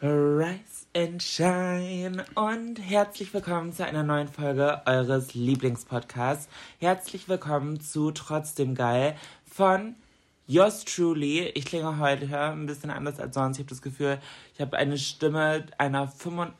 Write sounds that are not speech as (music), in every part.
Rise and Shine und herzlich willkommen zu einer neuen Folge eures Lieblingspodcasts. Herzlich willkommen zu Trotzdem Geil von Yours Truly. Ich klinge heute ein bisschen anders als sonst. Ich habe das Gefühl, ich habe eine Stimme einer 55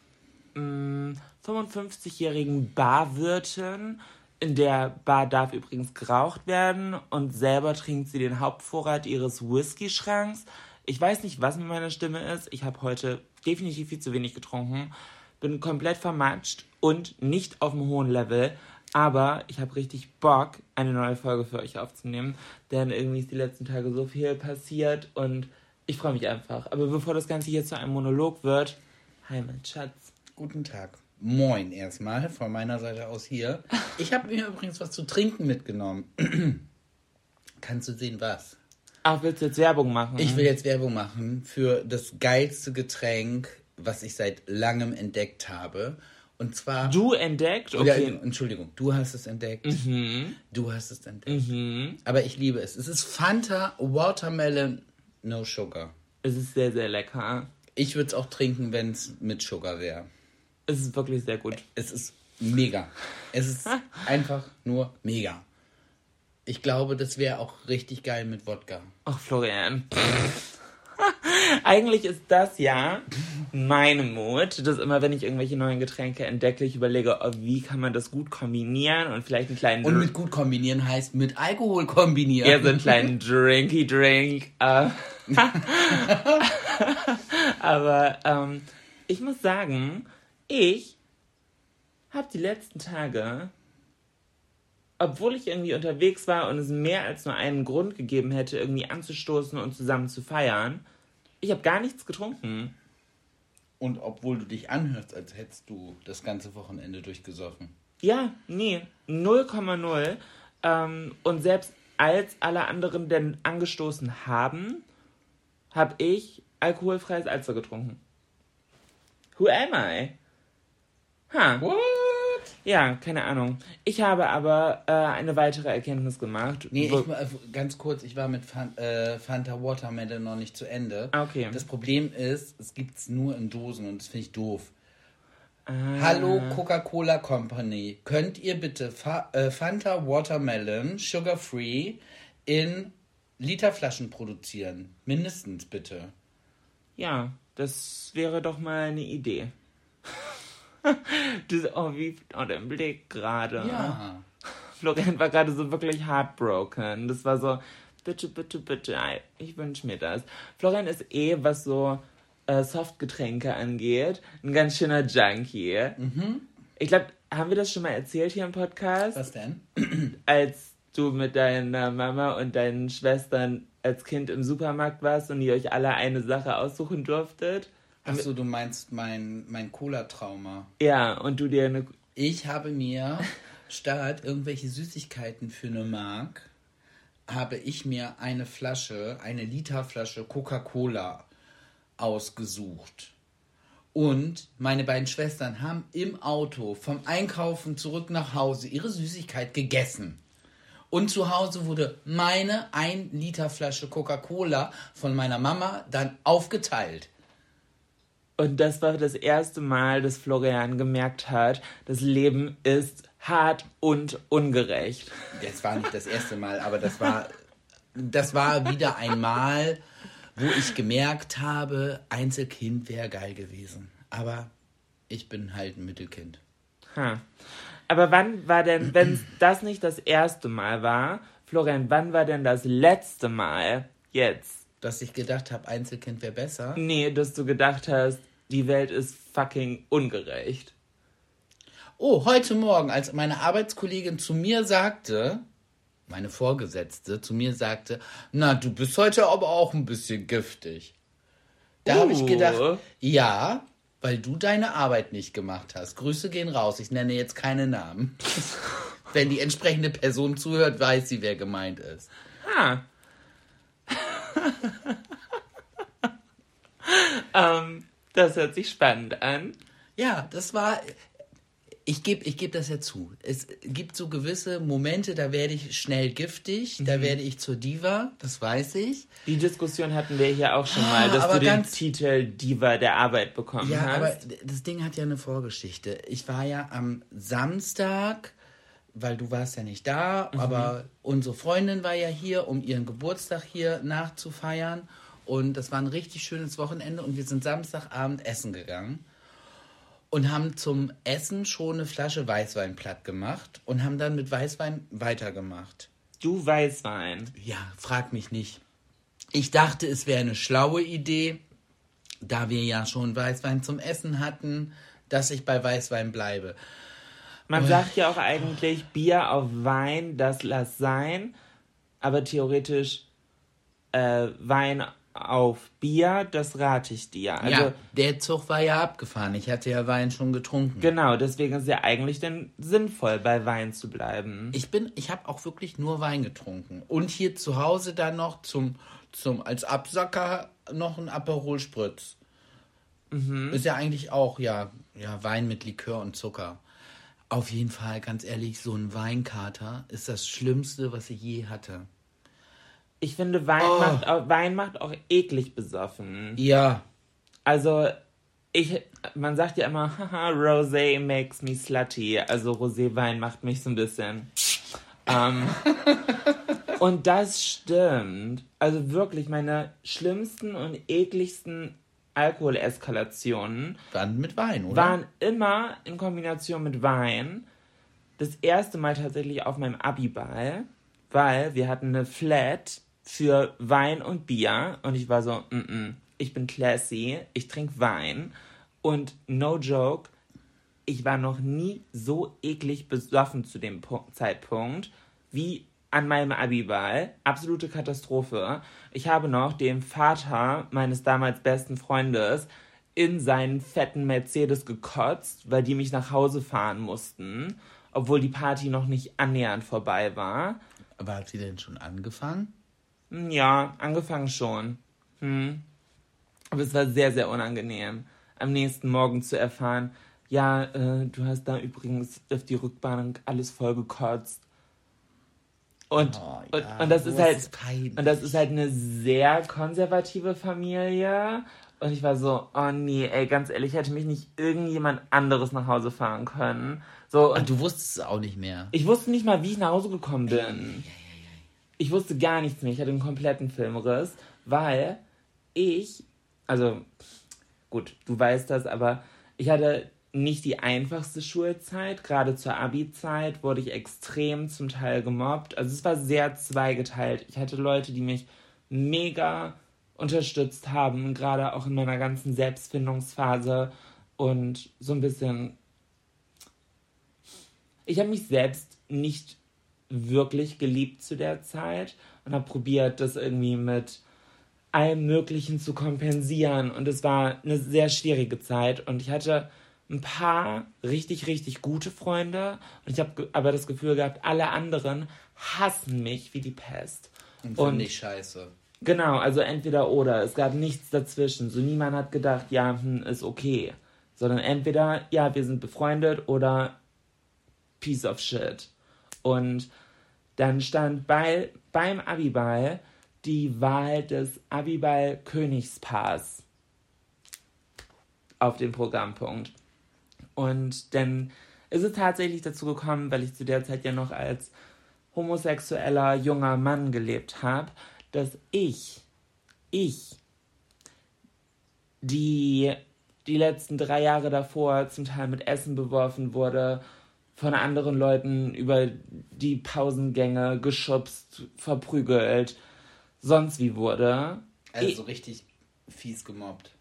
mm, 55-jährigen Barwirtin. In der Bar darf übrigens geraucht werden und selber trinkt sie den Hauptvorrat ihres Whisky-Schranks. Ich weiß nicht, was mit meiner Stimme ist. Ich habe heute definitiv viel zu wenig getrunken, bin komplett vermatscht und nicht auf einem hohen Level. Aber ich habe richtig Bock, eine neue Folge für euch aufzunehmen, denn irgendwie ist die letzten Tage so viel passiert und ich freue mich einfach. Aber bevor das Ganze hier zu einem Monolog wird, hi mein Schatz. Guten Tag. Moin erstmal von meiner Seite aus hier. Ich habe mir übrigens was zu trinken mitgenommen. (clears throat) Kannst du sehen, was? Ach, willst du jetzt Werbung machen? Ich will jetzt Werbung machen für das geilste Getränk, was ich seit langem entdeckt habe. Und zwar. Du entdeckt? Ja, Okay. Entschuldigung, du hast es entdeckt. Mhm. Du hast es entdeckt. Aber ich liebe es. Es ist Fanta Watermelon No Sugar. Es ist sehr, sehr lecker. Ich würde es auch trinken, wenn es mit Sugar wäre. Es ist wirklich sehr gut. Es ist mega. Es ist (laughs) einfach nur mega. Ich glaube, das wäre auch richtig geil mit Wodka. Ach, Florian. (laughs) Eigentlich ist das ja meine Mut, dass immer, wenn ich irgendwelche neuen Getränke entdecke, ich überlege, oh, wie kann man das gut kombinieren und vielleicht einen kleinen Und mit gut kombinieren heißt mit Alkohol kombinieren. Ja, so einen kleinen Drinky Drink. Äh. (laughs) Aber ähm, ich muss sagen, ich habe die letzten Tage, obwohl ich irgendwie unterwegs war und es mehr als nur einen Grund gegeben hätte, irgendwie anzustoßen und zusammen zu feiern, ich habe gar nichts getrunken. Und obwohl du dich anhörst, als hättest du das ganze Wochenende durchgesoffen. Ja, nee, 0,0. Ähm, und selbst als alle anderen denn angestoßen haben, habe ich alkoholfreies Alster getrunken. Who am I? Ha. What? Ja, keine Ahnung. Ich habe aber äh, eine weitere Erkenntnis gemacht. Nee, ich, war- ganz kurz, ich war mit Fan, äh, Fanta Watermelon noch nicht zu Ende. Ah, okay. Das Problem ist, es gibt es nur in Dosen und das finde ich doof. Ah. Hallo Coca-Cola Company, könnt ihr bitte Fa äh, Fanta Watermelon Sugar Free in Literflaschen produzieren? Mindestens bitte. Ja, das wäre doch mal eine Idee. (laughs) du, oh, wie, oh, dein Blick gerade. Ja. Florian war gerade so wirklich heartbroken. Das war so, bitte, bitte, bitte, ich wünsche mir das. Florian ist eh, was so äh, Softgetränke angeht, ein ganz schöner Junkie. Ich glaube, haben wir das schon mal erzählt hier im Podcast? Was denn? (clears throat) als du mit deiner Mama und deinen Schwestern als Kind im Supermarkt warst und ihr euch alle eine Sache aussuchen durftet. Achso, du meinst mein, mein Cola-Trauma. Ja, und du dir eine. Ich habe mir (laughs) statt irgendwelche Süßigkeiten für eine Mark, habe ich mir eine Flasche, eine Literflasche Coca-Cola ausgesucht. Und meine beiden Schwestern haben im Auto vom Einkaufen zurück nach Hause ihre Süßigkeit gegessen. Und zu Hause wurde meine 1 Liter Flasche Coca-Cola von meiner Mama dann aufgeteilt. Und das war das erste Mal, dass Florian gemerkt hat, das Leben ist hart und ungerecht. Das war nicht das erste Mal, aber das war, das war wieder einmal, wo ich gemerkt habe, Einzelkind wäre geil gewesen. Aber ich bin halt ein Mittelkind. Ha. Aber wann war denn, wenn das nicht das erste Mal war, Florian, wann war denn das letzte Mal jetzt? Dass ich gedacht habe, Einzelkind wäre besser. Nee, dass du gedacht hast, die Welt ist fucking ungerecht. Oh, heute Morgen, als meine Arbeitskollegin zu mir sagte, meine Vorgesetzte zu mir sagte, na, du bist heute aber auch ein bisschen giftig. Da habe ich Uh. gedacht, ja, weil du deine Arbeit nicht gemacht hast. Grüße gehen raus. Ich nenne jetzt keine Namen. (laughs) Wenn die entsprechende Person zuhört, weiß sie, wer gemeint ist. Ha. (laughs) ähm, das hört sich spannend an. Ja, das war. Ich gebe ich geb das ja zu. Es gibt so gewisse Momente, da werde ich schnell giftig, Mhm. da werde ich zur Diva, das weiß ich. Die Diskussion hatten wir hier auch schon Ah, mal, dass aber du den Titel Diva der Arbeit bekommen Ja, hast. aber das Ding hat ja eine Vorgeschichte. Ich war ja am Samstag, weil du warst ja nicht da, Mhm. aber unsere Freundin war ja hier, um ihren Geburtstag hier nachzufeiern. Und das war ein richtig schönes Wochenende und wir sind Samstagabend essen gegangen und haben zum Essen schon eine Flasche Weißwein platt gemacht und haben dann mit Weißwein weitergemacht. du Weißwein. Ja, frag mich nicht. Ich dachte, es wäre eine schlaue Idee, da wir ja schon Weißwein zum Essen hatten, dass ich bei Weißwein bleibe. Man sagt ja auch eigentlich, Bier auf Wein, das lass sein. Aber theoretisch äh, Wein auf Bier, das rate ich dir. Also ja, der Zug war ja abgefahren. Ich hatte ja Wein schon getrunken. genau, deswegen ist es ja eigentlich dann sinnvoll, bei Wein zu bleiben. Ich bin, ich habe auch wirklich nur Wein getrunken. Und hier zu Hause dann noch zum, zum als Absacker noch ein Aperol Spritz. Ist ja eigentlich auch, ja, ja, Wein mit Likör und Zucker. Auf jeden Fall, ganz ehrlich, so ein Weinkater ist das Schlimmste, was ich je hatte. Ich finde, Wein, Oh. macht, auch, Wein macht auch eklig besoffen. Ja, Also, ich, man sagt ja immer, haha, Rosé makes me slutty. Also, Roséwein macht mich so ein bisschen. Ähm, (laughs) und das stimmt. Also wirklich, meine schlimmsten und ekligsten Alkoholeskalationen dann mit Wein, oder? waren immer in Kombination mit Wein. Das erste Mal tatsächlich auf meinem Abiball, weil wir hatten eine Flat für Wein und Bier und ich war so, mm -mm, ich bin classy, ich trinke Wein und no joke, ich war noch nie so eklig besoffen zu dem Pu Zeitpunkt wie an meinem Abiball. Absolute Katastrophe. Ich habe noch dem Vater meines damals besten Freundes in seinen fetten Mercedes gekotzt, weil die mich nach Hause fahren mussten, obwohl die Party noch nicht annähernd vorbei war. Aber hat sie denn schon angefangen? Ja, angefangen schon. Hm. Aber es war sehr, sehr unangenehm, am nächsten Morgen zu erfahren, ja, äh, du hast da übrigens auf die Rückbank alles voll gekotzt. Und, Oh, und, ja, und das sowas ist halt ist und das ist halt eine sehr konservative Familie. Und ich war so, oh nee, ey, ganz ehrlich, hätte mich nicht irgendjemand anderes nach Hause fahren können. So, und Und du wusstest es auch nicht mehr. ich wusste nicht mal, wie ich nach Hause gekommen bin. Ich wusste gar nichts mehr. Ich hatte einen kompletten Filmriss, weil ich, also gut, du weißt das, aber ich hatte nicht die einfachste Schulzeit. Gerade zur Abi-Zeit wurde ich extrem zum Teil gemobbt. Also es war sehr zweigeteilt. Ich hatte Leute, die mich mega unterstützt haben, gerade auch in meiner ganzen Selbstfindungsphase und so ein bisschen ich habe mich selbst nicht wirklich geliebt zu der Zeit und habe probiert, das irgendwie mit allem Möglichen zu kompensieren. Und es war eine sehr schwierige Zeit. Und ich hatte ein paar richtig, richtig gute Freunde. Und ich habe aber das Gefühl gehabt, alle anderen hassen mich wie die Pest. Und fand ich scheiße. Genau, also entweder oder. Es gab nichts dazwischen. So niemand hat gedacht, ja, hm, ist okay. Sondern entweder, ja, wir sind befreundet oder piece of shit. Und dann stand bei, beim Abiball die Wahl des Abiball Königspaars auf dem Programmpunkt. Und dann ist es tatsächlich dazu gekommen, weil ich zu der Zeit ja noch als homosexueller junger Mann gelebt habe, dass ich, ich die die letzten drei Jahre davor zum Teil mit Essen beworfen wurde, von anderen Leuten über die Pausengänge geschubst, verprügelt, sonst wie wurde. Also so richtig fies gemobbt.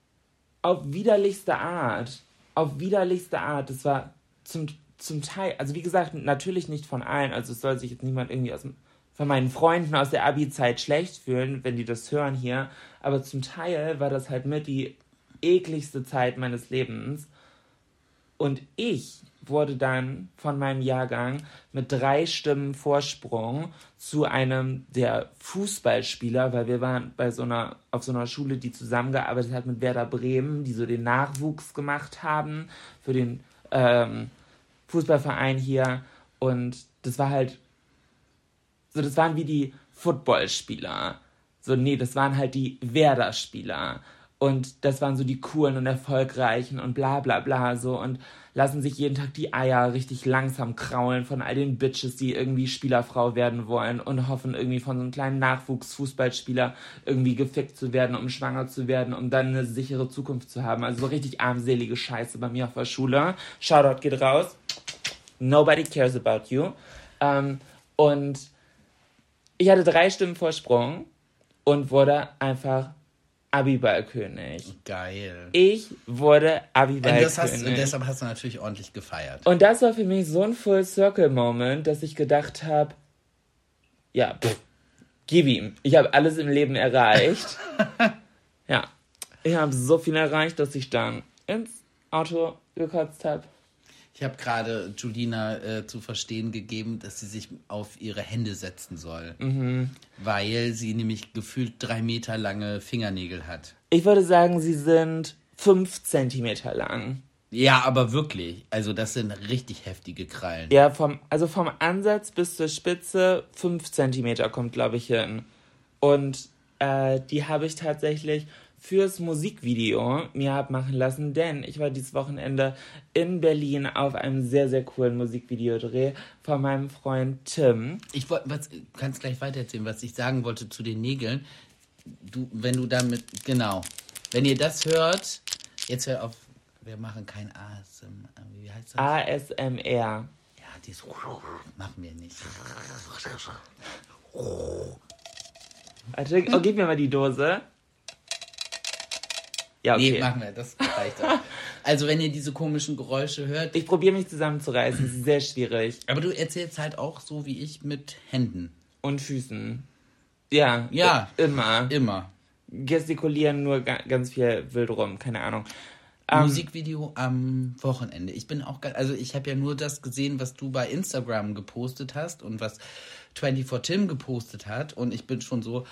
Auf widerlichste Art. Auf widerlichste Art. Das war zum, zum Teil, also wie gesagt, natürlich nicht von allen. Also es soll sich jetzt niemand irgendwie aus von meinen Freunden aus der Abi-Zeit schlecht fühlen, wenn die das hören hier. Aber zum Teil war das halt mit die ekligste Zeit meines Lebens. Und ich wurde dann von meinem Jahrgang mit drei Stimmen Vorsprung zu einem der Fußballspieler, weil wir waren bei so einer, auf so einer Schule, die zusammengearbeitet hat mit Werder Bremen, die so den Nachwuchs gemacht haben für den ähm, Fußballverein hier. Und das war halt, so das waren wie die Footballspieler. So, nee, das waren halt die Werder-Spieler. Und das waren so die coolen und erfolgreichen und bla bla bla so und lassen sich jeden Tag die Eier richtig langsam kraulen von all den Bitches, die irgendwie Spielerfrau werden wollen und hoffen irgendwie von so einem kleinen Nachwuchsfußballspieler irgendwie gefickt zu werden, um schwanger zu werden, um dann eine sichere Zukunft zu haben. Also so richtig armselige Scheiße bei mir auf der Schule. Shoutout geht raus. Nobody cares about you. Ähm, und ich hatte drei Stimmen Vorsprung und wurde einfach Abiballkönig. Geil. Ich wurde Abiballkönig. Und, und deshalb hast du natürlich ordentlich gefeiert. Und das war für mich so ein Full-Circle-Moment, dass ich gedacht habe, ja, pff, gib ihm. Ich habe alles im Leben erreicht. (laughs) ja, ich habe so viel erreicht, dass ich dann ins Auto gekotzt habe. Ich habe gerade Julina äh, zu verstehen gegeben, dass sie sich auf ihre Hände setzen soll. Mhm. Weil sie nämlich gefühlt drei Meter lange Fingernägel hat. Ich würde sagen, sie sind fünf Zentimeter lang. Ja, aber wirklich. Also das sind richtig heftige Krallen. Ja, vom, also vom Ansatz bis zur Spitze fünf Zentimeter kommt, glaube ich, hin. Und äh, die habe ich tatsächlich fürs Musikvideo mir habe machen lassen, denn ich war dieses Wochenende in Berlin auf einem sehr, sehr coolen Musikvideodreh von meinem Freund Tim. Ich wollte, was, kannst gleich weitererzählen, was ich sagen wollte zu den Nägeln. Du, wenn du damit, genau, wenn ihr das hört, jetzt hört auf, wir machen kein ASMR, wie heißt das? ASMR. Ja, dieses machen wir nicht. Oh, gib mir mal die Dose. Ja, okay. Nee, machen wir, das reicht auch. Also, wenn ihr diese komischen Geräusche hört. Ich probiere mich zusammenzureißen, es ist sehr schwierig. Aber du erzählst halt auch so wie ich mit Händen. Und Füßen. Ja, Ja. immer. Immer. Gestikulieren nur ga ganz viel wild rum, keine Ahnung. Ähm, Musikvideo am Wochenende. Ich bin auch, also ich habe ja nur das gesehen, was du bei Instagram gepostet hast und was 24 Tim gepostet hat. Und ich bin schon so,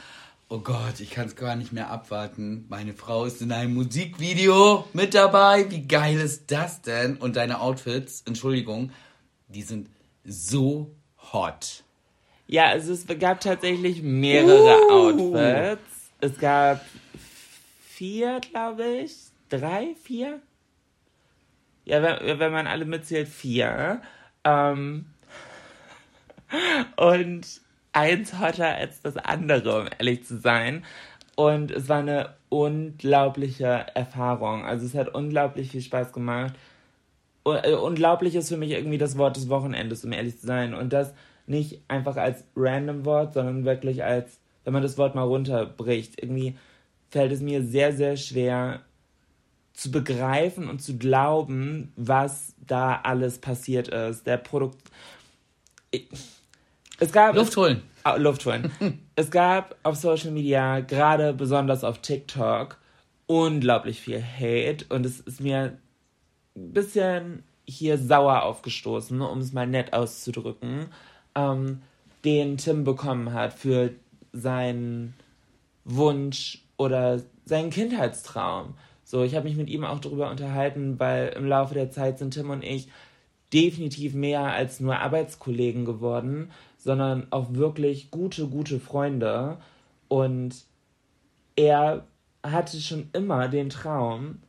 oh Gott, ich kann es gar nicht mehr abwarten. Meine Frau ist in einem Musikvideo mit dabei. Wie geil ist das denn? Und deine Outfits, Entschuldigung, die sind so hot. Ja, also es gab tatsächlich mehrere Uh. Outfits. Es gab vier, glaube ich. Drei, vier? Ja, wenn, wenn man alle mitzählt, vier. Ähm, (laughs) und eins hotter als das andere, um ehrlich zu sein. Und es war eine unglaubliche Erfahrung. Also es hat unglaublich viel Spaß gemacht. Äh, Unglaublich ist für mich irgendwie das Wort des Wochenendes, um ehrlich zu sein. Und das nicht einfach als random Wort, sondern wirklich als, wenn man das Wort mal runterbricht. Irgendwie fällt es mir sehr, sehr schwer zu begreifen und zu glauben, was da alles passiert ist. Der Produkt. Es gab. Luft holen. Ah, Luft holen. (laughs) es gab auf Social Media, gerade besonders auf TikTok, unglaublich viel Hate und es ist mir ein bisschen hier sauer aufgestoßen, um es mal nett auszudrücken, ähm, den Tim bekommen hat für seinen Wunsch oder seinen Kindheitstraum. So, ich habe mich mit ihm auch darüber unterhalten, weil im Laufe der Zeit sind Tim und ich definitiv mehr als nur Arbeitskollegen geworden, sondern auch wirklich gute, gute Freunde. Und er hatte schon immer den Traum,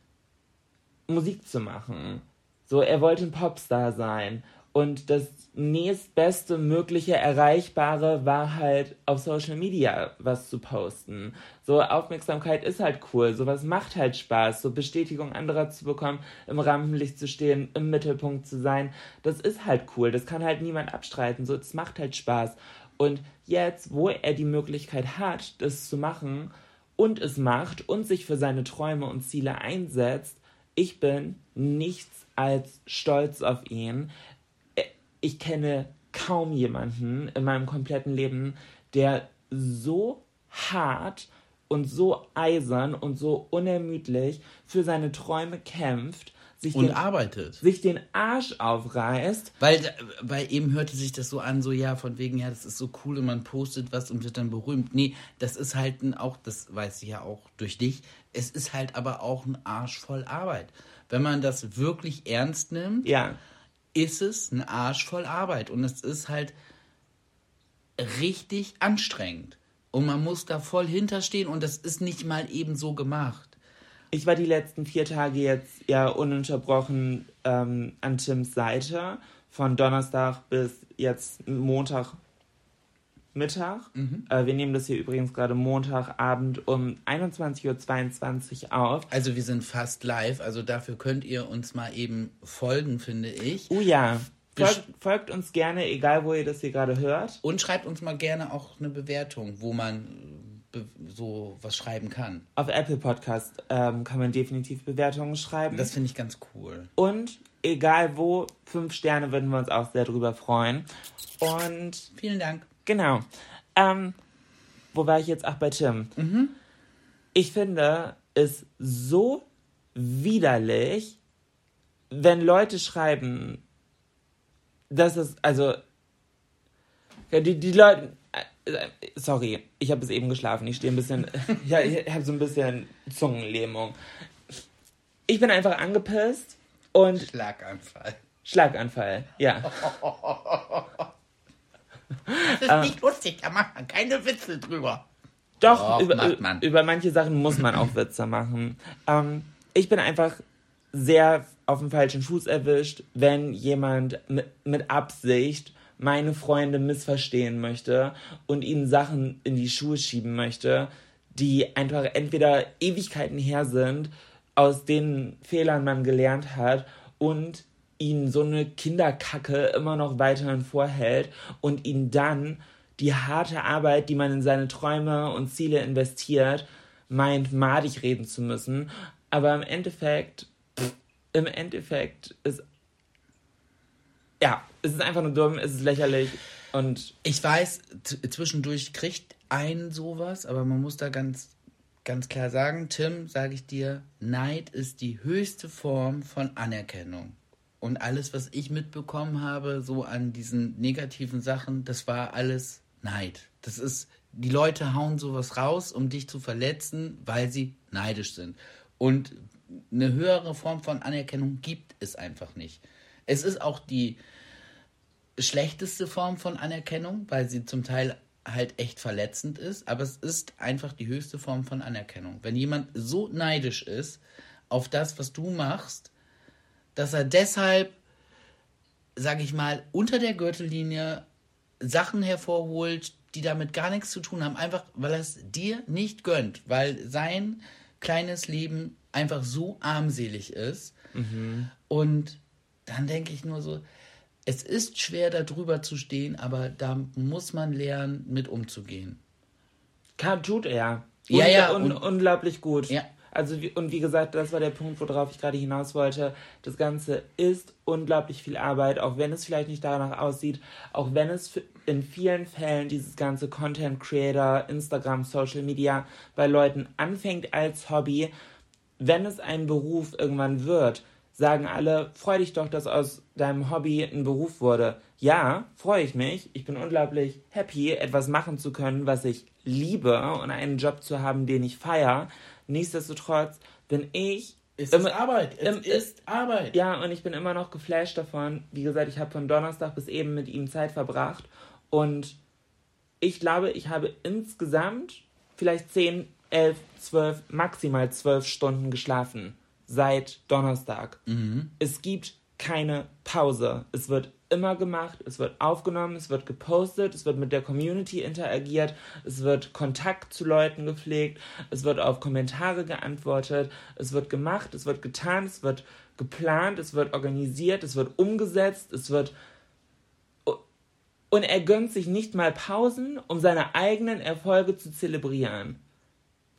Musik zu machen. So, er wollte ein Popstar sein. Und das nächstbeste mögliche Erreichbare war halt auf Social Media was zu posten. So Aufmerksamkeit ist halt cool, sowas macht halt Spaß, so Bestätigung anderer zu bekommen, im Rampenlicht zu stehen, im Mittelpunkt zu sein, das ist halt cool, das kann halt niemand abstreiten, so es macht halt Spaß. Und jetzt, wo er die Möglichkeit hat, das zu machen und es macht und sich für seine Träume und Ziele einsetzt, ich bin nichts als stolz auf ihn ich kenne kaum jemanden in meinem kompletten Leben, der so hart und so eisern und so unermüdlich für seine Träume kämpft, sich und den, arbeitet. sich den Arsch aufreißt. Weil, weil eben hörte sich das so an, so ja, von wegen, ja, das ist so cool und man postet was und wird dann berühmt. Nee, das ist halt ein, auch, das weiß ich ja auch durch dich, es ist halt aber auch ein Arsch voll Arbeit. Wenn man das wirklich ernst nimmt, Ja. Ist es ein Arsch voll Arbeit und es ist halt richtig anstrengend. Und man muss da voll hinterstehen und das ist nicht mal eben so gemacht. Ich war die letzten vier Tage jetzt ja ununterbrochen ähm, an Tims Seite. Von Donnerstag bis jetzt Montag Mittag. Äh, wir nehmen das hier übrigens gerade Montagabend um 21.22 Uhr auf. Also wir sind fast live, also dafür könnt ihr uns mal eben folgen, finde ich. Oh ja. Folgt, folgt uns gerne, egal wo ihr das hier gerade hört. Und schreibt uns mal gerne auch eine Bewertung, wo man äh, be so was schreiben kann. Auf Apple Podcast ähm, kann man definitiv Bewertungen schreiben. Das finde ich ganz cool. Und egal wo, fünf Sterne würden wir uns auch sehr drüber freuen. Und Vielen Dank. Genau. Ähm, wo war ich jetzt? Ach, bei Tim. Ich finde es so widerlich, wenn Leute schreiben, dass es, also, die, die Leute, äh, sorry, ich habe bis eben geschlafen, ich stehe ein bisschen, (laughs) ja, ich habe so ein bisschen Zungenlähmung. Ich bin einfach angepisst und Schlaganfall. Schlaganfall, ja. (laughs) Das ist nicht lustig, da macht man keine Witze drüber. Doch, Doch, über, macht man. über manche Sachen muss man auch Witze machen. Ähm, ich bin einfach sehr auf dem falschen Fuß erwischt, wenn jemand mit, mit Absicht meine Freunde missverstehen möchte und ihnen Sachen in die Schuhe schieben möchte, die einfach entweder Ewigkeiten her sind, aus denen Fehlern man gelernt hat und ihnen so eine Kinderkacke immer noch weiterhin vorhält und ihnen dann die harte Arbeit, die man in seine Träume und Ziele investiert, meint, madig reden zu müssen. Aber im Endeffekt, pff, im Endeffekt ist, ja, es ist einfach nur dumm, es ist lächerlich und Ich weiß, zwischendurch kriegt ein sowas, aber man muss da ganz, ganz klar sagen, Tim, sage ich dir, Neid ist die höchste Form von Anerkennung. Und alles, was ich mitbekommen habe, so an diesen negativen Sachen, das war alles Neid. Das ist, die Leute hauen sowas raus, um dich zu verletzen, weil sie neidisch sind. Und eine höhere Form von Anerkennung gibt es einfach nicht. Es ist auch die schlechteste Form von Anerkennung, weil sie zum Teil halt echt verletzend ist, aber es ist einfach die höchste Form von Anerkennung. Wenn jemand so neidisch ist auf das, was du machst, dass er deshalb, sage ich mal, unter der Gürtellinie Sachen hervorholt, die damit gar nichts zu tun haben, einfach weil er es dir nicht gönnt, weil sein kleines Leben einfach so armselig ist. Und dann denke ich nur so, es ist schwer, da drüber zu stehen, aber da muss man lernen, mit umzugehen. Kann, tut er. Ja, ja, Un und- unglaublich gut. Ja. Also, und wie gesagt, das war der Punkt, worauf ich gerade hinaus wollte. Das Ganze ist unglaublich viel Arbeit, auch wenn es vielleicht nicht danach aussieht, auch wenn es in vielen Fällen dieses ganze Content Creator, Instagram, Social Media bei Leuten anfängt als Hobby. Wenn es ein Beruf irgendwann wird, sagen alle, freu dich doch, dass aus deinem Hobby ein Beruf wurde. Ja, freue ich mich. Ich bin unglaublich happy, etwas machen zu können, was ich liebe und einen Job zu haben, den ich feiere. Nichtsdestotrotz bin ich Es immer- ist Arbeit. Es im- ist Arbeit. ja, und ich bin immer noch geflasht davon. Wie gesagt, ich habe von Donnerstag bis eben mit ihm Zeit verbracht. Und ich glaube, ich habe insgesamt vielleicht 10, 11, 12, maximal 12 Stunden geschlafen. Seit Donnerstag. Es gibt keine Pause. Es wird immer gemacht, es wird aufgenommen, es wird gepostet, es wird mit der Community interagiert, es wird Kontakt zu Leuten gepflegt, es wird auf Kommentare geantwortet, es wird gemacht, es wird getan, es wird geplant, es wird organisiert, es wird umgesetzt, es wird und er gönnt sich nicht mal Pausen, um seine eigenen Erfolge zu zelebrieren.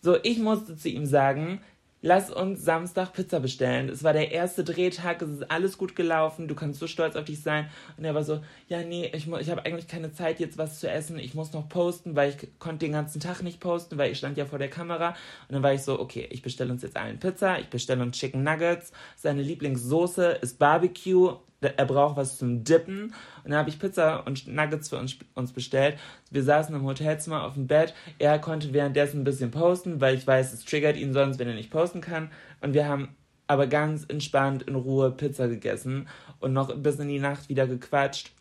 So, ich musste zu ihm sagen, lass uns Samstag Pizza bestellen. Es war der erste Drehtag, es ist alles gut gelaufen, du kannst so stolz auf dich sein. Und er war so, ja, nee, ich, ich habe eigentlich keine Zeit, jetzt was zu essen. Ich muss noch posten, weil ich konnte den ganzen Tag nicht posten, weil ich stand ja vor der Kamera. Und dann war ich so, okay, ich bestelle uns jetzt allen Pizza, ich bestelle uns Chicken Nuggets. Seine Lieblingssoße ist Barbecue er braucht was zum Dippen. Und dann habe ich Pizza und Nuggets für uns, uns bestellt. Wir saßen im Hotelzimmer auf dem Bett. Er konnte währenddessen ein bisschen posten, weil ich weiß, es triggert ihn sonst, wenn er nicht posten kann. Und wir haben aber ganz entspannt in Ruhe Pizza gegessen und noch bis in die Nacht wieder gequatscht.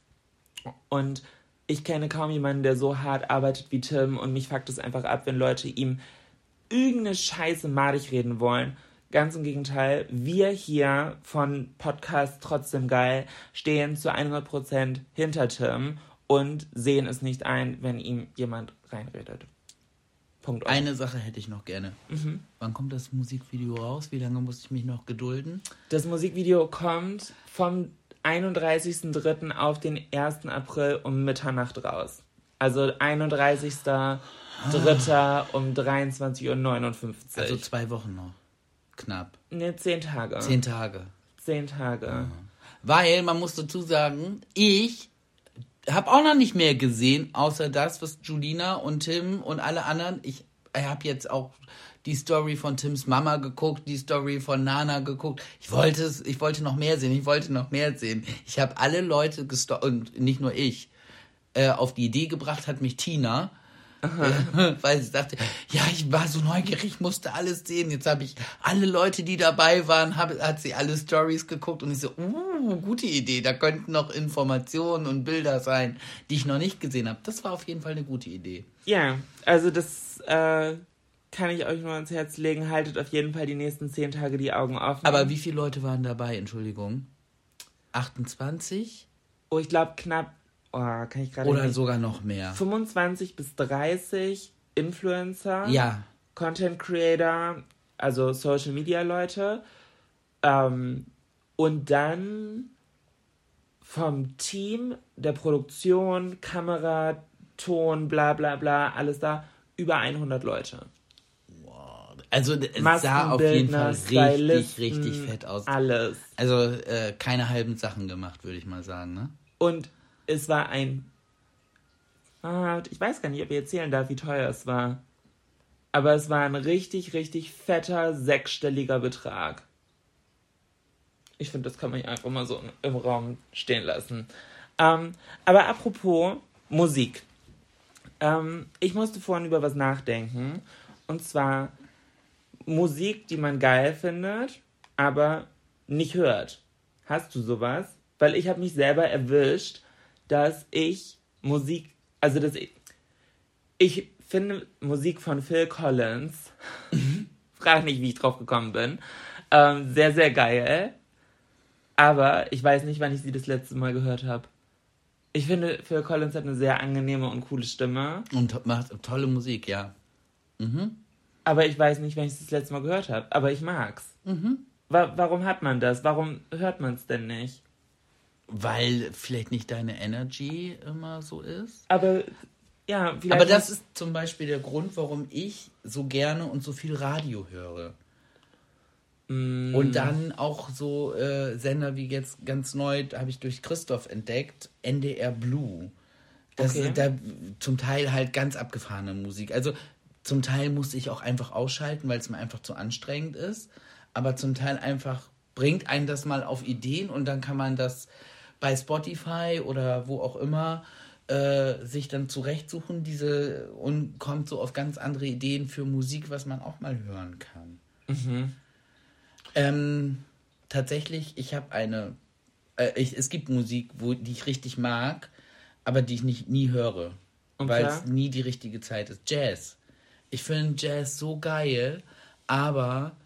Und ich kenne kaum jemanden, der so hart arbeitet wie Tim und mich fuckt es einfach ab, wenn Leute ihm irgendeine Scheiße madig reden wollen Ganz im Gegenteil, wir hier von Podcast Trotzdem Geil stehen zu 100% hinter Tim und sehen es nicht ein, wenn ihm jemand reinredet. Punkt. Eine Sache hätte ich noch gerne. Mhm. Wann kommt das Musikvideo raus? Wie lange muss ich mich noch gedulden? Das Musikvideo kommt vom 31.03. auf den 1. April um Mitternacht raus. Also 31.03. Ah. um 23.59 Uhr. Also zwei Wochen noch. Knapp. Ne, zehn Tage. Zehn Tage. Zehn Tage. Ja. Weil, man muss dazu sagen, ich habe auch noch nicht mehr gesehen, außer das, was Julina und Tim und alle anderen. Ich habe jetzt auch die Story von Tims Mama geguckt, die Story von Nana geguckt. Ich wollte es, ich wollte noch mehr sehen, ich wollte noch mehr sehen. Ich habe alle Leute gestalkt, und nicht nur ich, äh, auf die Idee gebracht hat mich Tina, (laughs) Weil sie dachte, ja, ich war so neugierig, ich musste alles sehen. Jetzt habe ich alle Leute, die dabei waren, hab, hat sie alle Stories geguckt und ich so, uh, gute Idee. Da könnten noch Informationen und Bilder sein, die ich noch nicht gesehen habe. Das war auf jeden Fall eine gute Idee. Ja, also das äh, kann ich euch nur ans Herz legen. Haltet auf jeden Fall die nächsten zehn Tage die Augen offen. Aber wie viele Leute waren dabei? Entschuldigung. 28? Oh, ich glaube knapp oh, kann ich gerade Oder nicht. sogar noch mehr. 25 bis 30 Influencer. Ja. Content Creator, also Social Media Leute. Ähm, und dann vom Team, der Produktion, Kamera, Ton, bla bla bla, alles da, über 100 Leute. Also es sah auf jeden Fall richtig, richtig fett aus. Alles. Also äh, keine halben Sachen gemacht, würde ich mal sagen, ne? Und es war ein. Ah, ich weiß gar nicht, ob ich erzählen darf, wie teuer es war. Aber es war ein richtig, richtig fetter, sechsstelliger Betrag. Ich finde, das kann man einfach mal so im Raum stehen lassen. Ähm, aber apropos Musik. Ähm, ich musste vorhin über was nachdenken. Und zwar Musik, die man geil findet, aber nicht hört. Hast du sowas? Weil ich habe mich selber erwischt, dass ich Musik, also dass ich, ich finde Musik von Phil Collins, (laughs) frag nicht, wie ich drauf gekommen bin, ähm, sehr, sehr geil. Aber ich weiß nicht, wann ich sie das letzte Mal gehört habe. Ich finde, Phil Collins hat eine sehr angenehme und coole Stimme. Und macht tolle Musik, ja. Mhm. Aber ich weiß nicht, wann ich es das letzte Mal gehört habe. Aber ich mag's. Mhm. Wa warum hat man das? Warum hört man es denn nicht? Weil vielleicht nicht deine Energy immer so ist. Aber ja, vielleicht. Aber das ist zum Beispiel der Grund, warum ich so gerne und so viel Radio höre. Mm. Und dann auch so äh, Sender wie jetzt ganz neu, habe ich durch Christoph entdeckt, NDR Blue. Das okay. da zum Teil halt ganz abgefahrene Musik. Also zum Teil musste ich auch einfach ausschalten, weil es mir einfach zu anstrengend ist. Aber zum Teil einfach bringt einen das mal auf Ideen und dann kann man das bei Spotify oder wo auch immer äh, sich dann zurechtsuchen diese und kommt so auf ganz andere Ideen für Musik, was man auch mal hören kann. Mhm. Ähm, tatsächlich, ich habe eine, äh, ich, es gibt Musik, wo, die ich richtig mag, aber die ich nicht, nie höre, okay. weil es nie die richtige Zeit ist. Jazz. Ich finde Jazz so geil, aber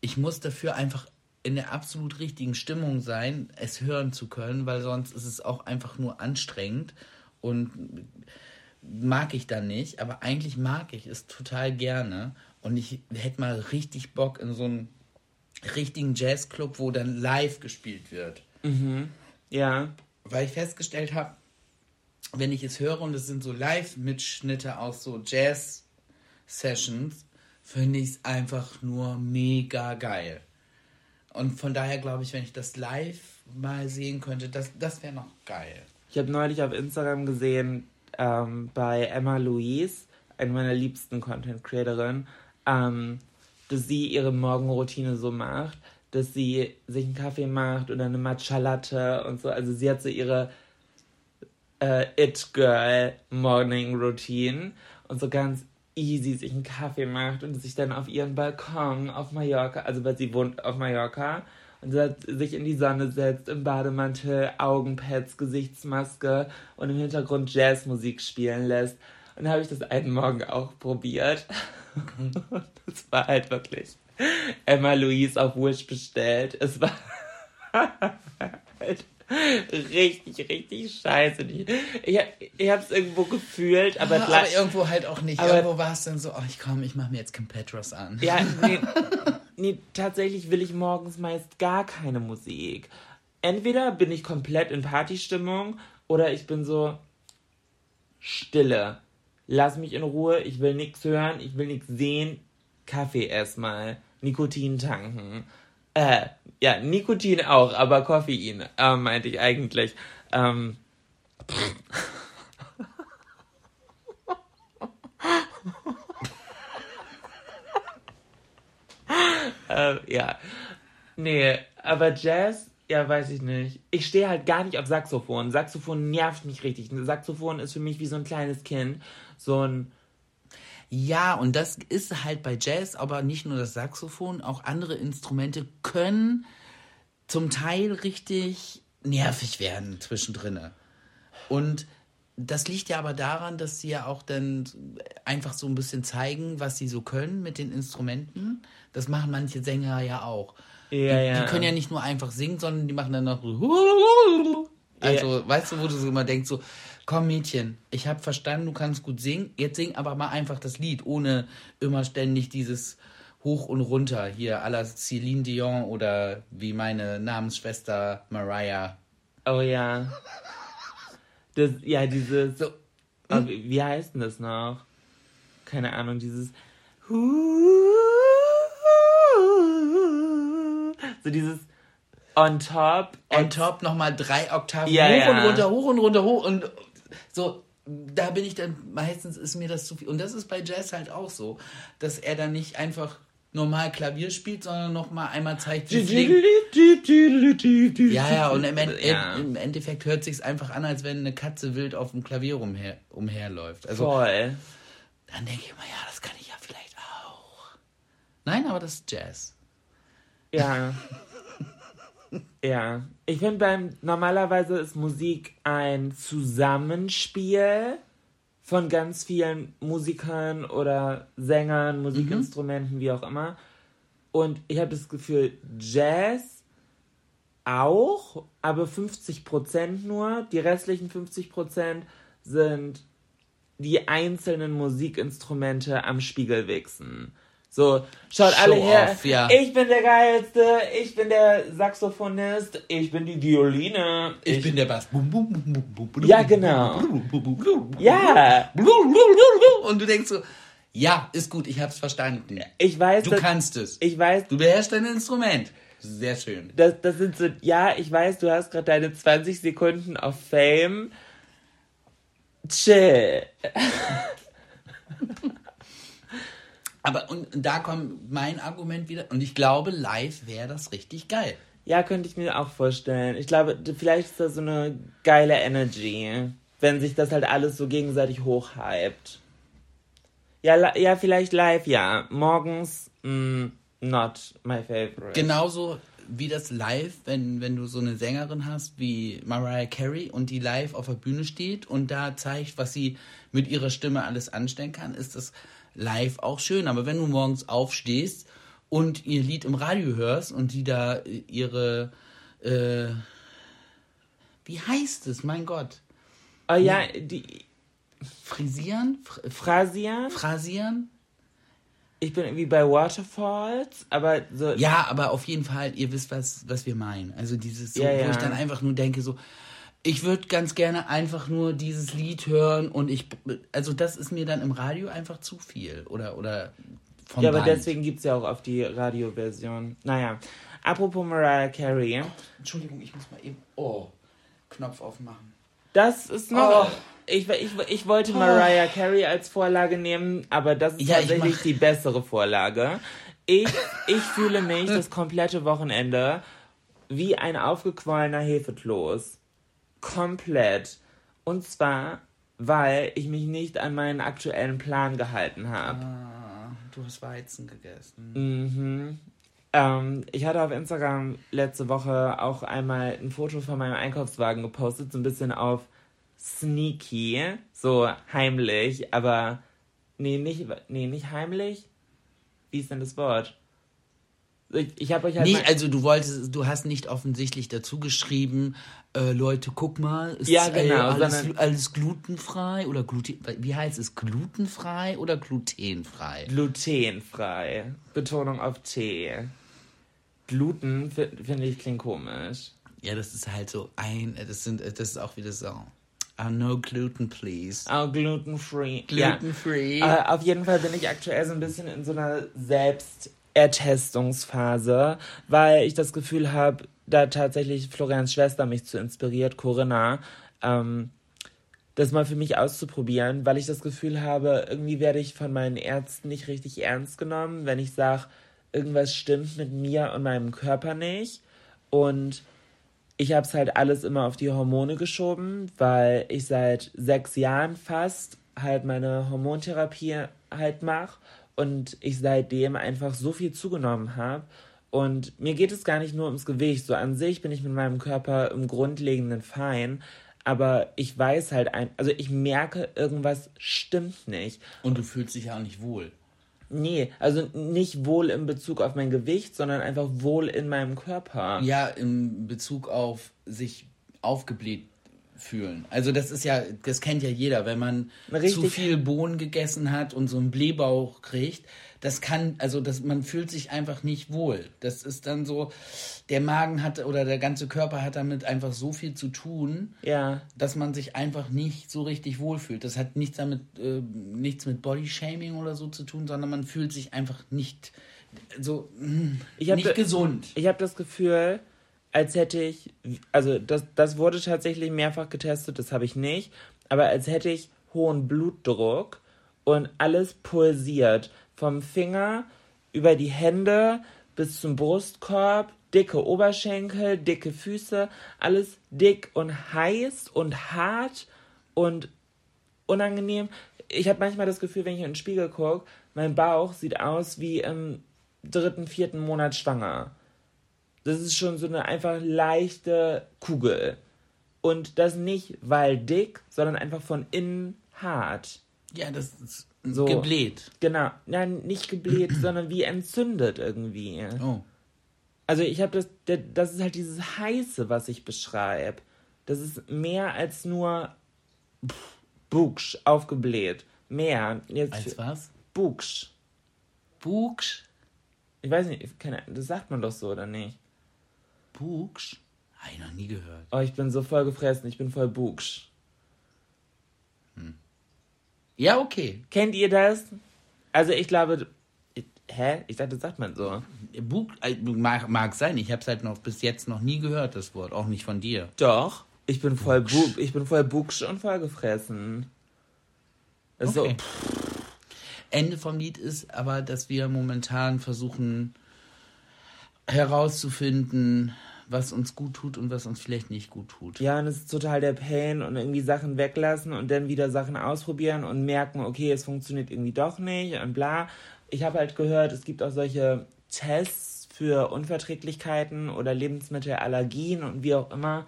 ich muss dafür einfach in der absolut richtigen Stimmung sein, es hören zu können, weil sonst ist es auch einfach nur anstrengend und mag ich dann nicht. Aber eigentlich mag ich es total gerne und ich hätte mal richtig Bock in so einen richtigen Jazzclub, wo dann live gespielt wird. Ja. Weil ich festgestellt habe, wenn ich es höre und es sind so Live-Mitschnitte aus so Jazz-Sessions, finde ich es einfach nur mega geil. Und von daher glaube ich, wenn ich das live mal sehen könnte, das, das wäre noch geil. Ich habe neulich auf Instagram gesehen, ähm, bei Emma Louise, eine meiner liebsten Content Creatorinnen, ähm, dass sie ihre Morgenroutine so macht, dass sie sich einen Kaffee macht oder eine Matcha Latte und so. Also sie hat so ihre äh, It Girl Morning Routine und so ganz easy sich einen Kaffee macht und sich dann auf ihren Balkon auf Mallorca, also weil sie wohnt auf Mallorca und sich in die Sonne setzt, im Bademantel, Augenpads, Gesichtsmaske und im Hintergrund Jazzmusik spielen lässt. Und dann habe ich das einen Morgen auch probiert. (laughs) Das war halt wirklich Emma Louise auf Wish bestellt. Es war (laughs) halt richtig, richtig scheiße. Ich, ich, es irgendwo gefühlt, aber, Aber, aber irgendwo halt auch nicht. Aber- irgendwo war es dann so, oh, ich komm, ich mache mir jetzt Kim Petras an. Ja, (laughs) nee, nee, tatsächlich will ich morgens meist gar keine Musik. Entweder bin ich komplett in Partystimmung oder ich bin so Stille. Lass mich in Ruhe, ich will nichts hören, ich will nichts sehen. Kaffee erstmal, Nikotin tanken. Äh, ja, Nikotin auch, aber Koffein, äh, meinte ich eigentlich. Ähm, äh, ja. Nee, aber Jazz, ja, weiß ich nicht. Ich stehe halt gar nicht auf Saxophon. Saxophon nervt mich richtig. Saxophon ist für mich wie so ein kleines Kind. So ein. Ja, und das ist halt bei Jazz, aber nicht nur das Saxophon, auch andere Instrumente können zum Teil richtig nervig werden zwischendrin. Und das liegt ja aber daran, dass sie ja auch dann einfach so ein bisschen zeigen, was sie so können mit den Instrumenten. Das machen manche Sänger ja auch. Ja, die, ja. die können ja nicht nur einfach singen, sondern die machen dann noch so. Also, weißt du, wo du so immer denkst, so, komm Mädchen, ich habe verstanden, du kannst gut singen, jetzt sing aber mal einfach das Lied, ohne immer ständig dieses Hoch und Runter hier, à la Celine Dion oder wie meine Namensschwester Mariah. Oh ja. Das, ja, dieses. So, Oh, wie, wie heißt denn das noch? Keine Ahnung, dieses. So dieses on top. on top nochmal drei Oktaven Ja, hoch ja. und runter, hoch und runter, hoch und so. Da bin ich dann, meistens ist mir das zu viel. Und das ist bei Jazz halt auch so, dass er dann nicht einfach normal Klavier spielt, sondern nochmal einmal zeigt, wie. Ja, ja, und im, Ja. im Endeffekt hört sich's einfach an, als wenn eine Katze wild auf dem Klavier umher, umherläuft. Also Voll. dann denke ich immer, ja, das kann ich ja vielleicht auch. Nein, aber das ist Jazz. Ja. (laughs) ja. Ich finde beim normalerweise ist Musik ein Zusammenspiel von ganz vielen Musikern oder Sängern, Musikinstrumenten, wie auch immer. Und ich habe das Gefühl, Jazz auch, aber 50% nur. Die restlichen 50% sind die einzelnen Musikinstrumente am Spiegel wichsen. So, schaut Show alle her. off, ja. Ich bin der Geilste, ich bin der Saxophonist, ich bin die Violine. Ich, bin der Bass. Ja, genau. Ja. Und du denkst so, ja, ist gut, ich hab's verstanden. ich weiß, Du dass- kannst es. ich weiß, Du beherrschst dein Instrument. Sehr schön. das, das sind so, ja, ich weiß, du hast gerade deine 20 Sekunden auf Fame. Chill. Aber und da kommt mein Argument wieder. Und ich glaube, live wäre das richtig geil. Ja, könnte ich mir auch vorstellen. Ich glaube, vielleicht ist das so eine geile Energy, wenn sich das halt alles so gegenseitig hochhypt. Ja, ja, vielleicht live, ja. Morgens, mm, not my favorite. Genauso wie das live, wenn, wenn du so eine Sängerin hast wie Mariah Carey und die live auf der Bühne steht und da zeigt, was sie mit ihrer Stimme alles anstellen kann, ist das live auch schön. Aber wenn du morgens aufstehst und ihr Lied im Radio hörst und die da äh, ihre, äh, wie heißt es, mein Gott, Oh ja, die frisieren, Fr Phrasian. phrasieren? Ich bin irgendwie bei Waterfalls, aber so. Ja, aber auf jeden Fall, ihr wisst, was, was wir meinen. Also dieses, so, Ja, wo ja. ich dann einfach nur denke, so, ich würde ganz gerne einfach nur dieses Lied hören und ich, also das ist mir dann im Radio einfach zu viel oder, oder vom Ja, aber Band. deswegen gibt es ja auch auf die Radioversion. Naja, apropos Mariah Carey. Entschuldigung, ich muss mal eben, oh, Knopf aufmachen. Das ist noch. Oh. Ich, ich, ich wollte Mariah Carey als Vorlage nehmen, aber das ist Ja, ich tatsächlich die bessere Vorlage. Ich, ich fühle mich das komplette Wochenende wie ein aufgequollener Hefekloß. Komplett. Und zwar, weil ich mich nicht an meinen aktuellen Plan gehalten habe. Ah, du hast Weizen gegessen. Mhm. Ähm, ich hatte auf Instagram letzte Woche auch einmal ein Foto von meinem Einkaufswagen gepostet, so ein bisschen auf sneaky, so heimlich, aber nee, nicht, nee, nicht heimlich. Wie ist denn das Wort? Ich, habe euch halt Nee, mal- also du wolltest, du hast nicht offensichtlich dazu geschrieben, äh, Leute, guck mal, ist Ja, äh, genau, alles, alles glutenfrei oder gluten, wie heißt es, glutenfrei oder glutenfrei? glutenfrei. Betonung auf T. Gluten fi- finde ich klingt komisch. Ja, das ist halt so ein, das sind, das ist auch wieder so. Ah, no gluten, please. Oh, gluten-free. Gluten-free. Ja. Äh, auf jeden Fall bin ich aktuell so ein bisschen in so einer Selbstertestungsphase, weil ich das Gefühl habe, da tatsächlich Florians Schwester mich zu inspiriert, Corinna, ähm, das mal für mich auszuprobieren, weil ich das Gefühl habe, irgendwie werde ich von meinen Ärzten nicht richtig ernst genommen, wenn ich sage, irgendwas stimmt mit mir und meinem Körper nicht. Und ich habe es halt alles immer auf die Hormone geschoben, weil ich seit sechs Jahren fast halt meine Hormontherapie halt mache und ich seitdem einfach so viel zugenommen habe. Und mir geht es gar nicht nur ums Gewicht. So an sich bin ich mit meinem Körper im Grundlegenden fein. Aber ich weiß halt ein, also ich merke, irgendwas stimmt nicht. Und du fühlst dich ja auch nicht wohl. Nee, also nicht wohl in Bezug auf mein Gewicht, sondern einfach wohl in meinem Körper. Ja, in Bezug auf sich aufgebläht fühlen. Also das ist ja, das kennt ja jeder, wenn man Richtig. zu viel Bohnen gegessen hat und so einen Blähbauch kriegt, das kann, also das, man fühlt sich einfach nicht wohl. Das ist dann so, der Magen hat oder der ganze Körper hat damit einfach so viel zu tun, Ja. dass man sich einfach nicht so richtig wohlfühlt. Das hat nichts damit, äh, nichts mit Bodyshaming oder so zu tun, sondern man fühlt sich einfach nicht so mm, Ich hab nicht gesund. Ich habe das Gefühl, als hätte ich, also das, das wurde tatsächlich mehrfach getestet, das habe ich nicht, aber als hätte ich hohen Blutdruck und alles pulsiert. Vom Finger über die Hände bis zum Brustkorb, dicke Oberschenkel, dicke Füße, alles dick und heiß und hart und unangenehm. Ich habe manchmal das Gefühl, wenn ich in den Spiegel gucke, mein Bauch sieht aus wie im dritten, vierten Monat schwanger. Das ist schon so eine einfach leichte Kugel. Und das nicht, weil dick, sondern einfach von innen hart. Ja, das ist So. gebläht. Genau. Nein, nicht gebläht, (clears throat) sondern wie entzündet irgendwie. Oh. Also ich habe das, das ist halt dieses Heiße, was ich beschreibe. Das ist mehr als nur pff, Bugsch, aufgebläht. Mehr. Jetzt Als was? Bugsch. Bugsch? Ich weiß nicht, das sagt man doch so, oder nicht? Bugsch? Habe ich noch nie gehört. Oh, ich bin so voll gefressen, ich bin voll Bugsch. Ja, okay. Kennt ihr das? Also ich glaube, hä? Ich dachte, das sagt man so. Bug äh, mag, mag sein. Ich habe es halt noch bis jetzt noch nie gehört, das Wort. Auch nicht von dir. Doch. Ich bin voll Bug, ich bin voll Bugsch und voll gefressen. Ist Okay. Ende vom Lied ist aber, dass wir momentan versuchen herauszufinden, was uns gut tut und was uns vielleicht nicht gut tut. ja, und es ist total der Pain und irgendwie Sachen weglassen und dann wieder Sachen ausprobieren und merken, okay, es funktioniert irgendwie doch nicht und bla. Ich habe halt gehört, es gibt auch solche Tests für Unverträglichkeiten oder Lebensmittelallergien und wie auch immer.